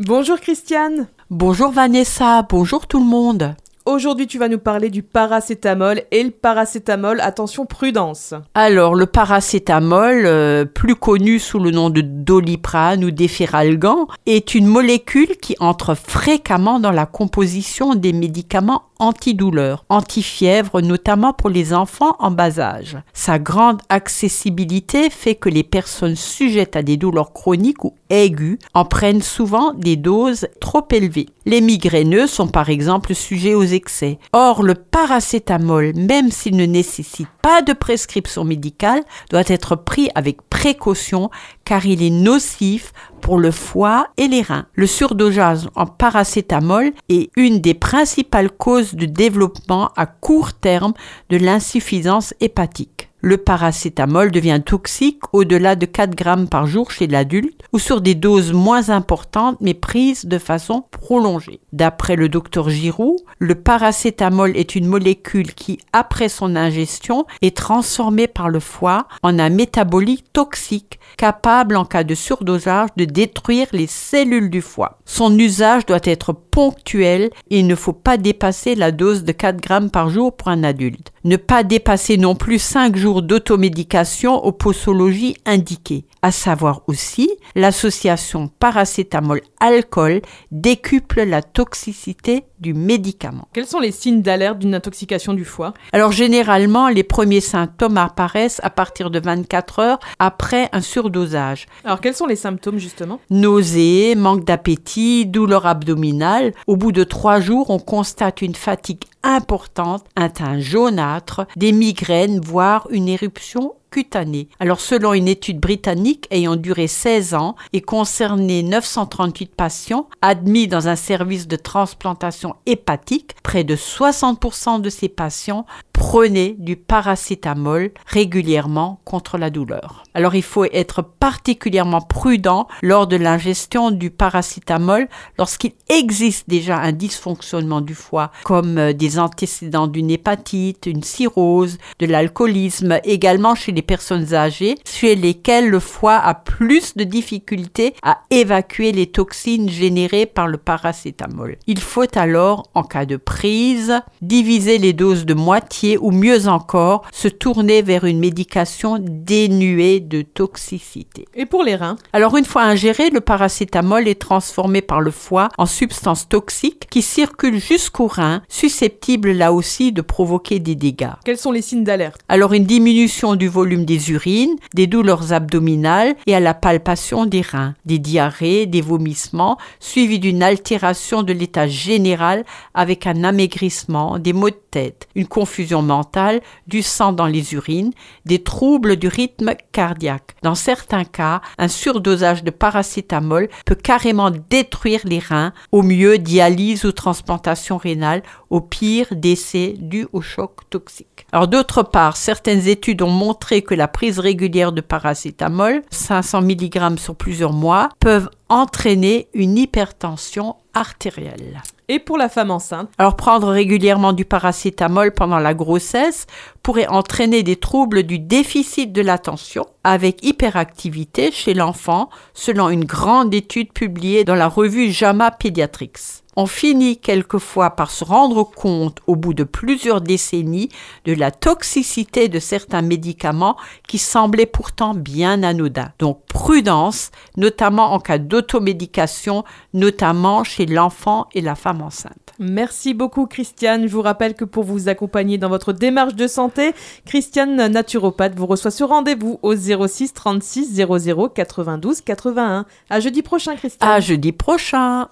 Bonjour Christiane. Bonjour Vanessa, bonjour tout le monde. Aujourd'hui, tu vas nous parler du paracétamol et le paracétamol, attention, prudence. Alors, le paracétamol, euh, plus connu sous le nom de doliprane ou d'efferalgan, est une molécule qui entre fréquemment dans la composition des médicaments antidouleurs, antifièvre, notamment pour les enfants en bas âge. Sa grande accessibilité fait que les personnes sujettes à des douleurs chroniques ou aiguës en prennent souvent des doses trop élevées. Les migraineux sont par exemple sujets aux excès. Or, le paracétamol, même s'il ne nécessite pas de prescription médicale, doit être pris avec précaution car il est nocif pour le foie et les reins. Le surdosage en paracétamol est une des principales causes de développement à court terme de l'insuffisance hépatique le paracétamol devient toxique au-delà de 4 grammes par jour chez l'adulte ou sur des doses moins importantes mais prises de façon prolongée. D'après le docteur Giroux, le paracétamol est une molécule qui, après son ingestion, est transformée par le foie en un métabolite toxique capable en cas de surdosage de détruire les cellules du foie. Son usage doit être ponctuel et il ne faut pas dépasser la dose de 4 grammes par jour pour un adulte. Ne pas dépasser non plus 5 jours d'automédication aux posologies indiquées, à savoir aussi l'association paracétamol-alcool décuple la toxicité du médicament. Quels sont les signes d'alerte d'une intoxication du foie? Alors généralement, les premiers symptômes apparaissent à partir de 24 heures après un surdosage. Alors quels sont les symptômes justement? Nausées, manque d'appétit, douleur abdominale. Au bout de trois jours, on constate une fatigue importante, un teint jaunâtre, des migraines, voire une éruption Alors selon une étude britannique ayant duré 16 ans et concerné 938 patients admis dans un service de transplantation hépatique, près de 60% de ces patients prenaient du paracétamol régulièrement contre la douleur. Alors il faut être particulièrement prudent lors de l'ingestion du paracétamol lorsqu'il existe déjà un dysfonctionnement du foie comme euh, des antécédents d'une hépatite, une cirrhose, de l'alcoolisme, également chez les personnes âgées chez lesquelles le foie a plus de difficultés à évacuer les toxines générées par le paracétamol. Il faut alors, en cas de prise, diviser les doses de moitié ou mieux encore, se tourner vers une médication dénuée de toxicité. Et pour les reins? Alors une fois ingéré, le paracétamol est transformé par le foie en substance toxique qui circule jusqu'au rein, susceptible là aussi de provoquer des dégâts. Quels sont les signes d'alerte? Alors une diminution du volume des urines, des douleurs abdominales et à la palpation des reins, des diarrhées, des vomissements, suivis d'une altération de l'état général avec un amaigrissement, des maux de tête, une confusion mentale, du sang dans les urines, des troubles du rythme cardiaque. Dans certains cas, un surdosage de paracétamol peut carrément détruire les reins, au mieux dialyse ou transplantation rénale, au pire décès dû au choc toxique. Alors d'autre part, certaines études ont montré que la prise régulière de paracétamol, 500 mg sur plusieurs mois, peuvent entraîner une hypertension artérielle. Et pour la femme enceinte? Alors prendre régulièrement du paracétamol pendant la grossesse pourrait entraîner des troubles du déficit de l'attention avec hyperactivité chez l'enfant selon une grande étude publiée dans la revue JAMA Pediatrics on finit quelquefois par se rendre compte au bout de plusieurs décennies de la toxicité de certains médicaments qui semblaient pourtant bien anodins. Donc prudence, notamment en cas d'automédication, notamment chez l'enfant et la femme enceinte. Merci beaucoup Christiane. Je vous rappelle que pour vous accompagner dans votre démarche de santé, Christiane naturopathe vous reçoit ce rendez-vous au 06 36 00 92 81. À jeudi prochain Christiane. À jeudi prochain.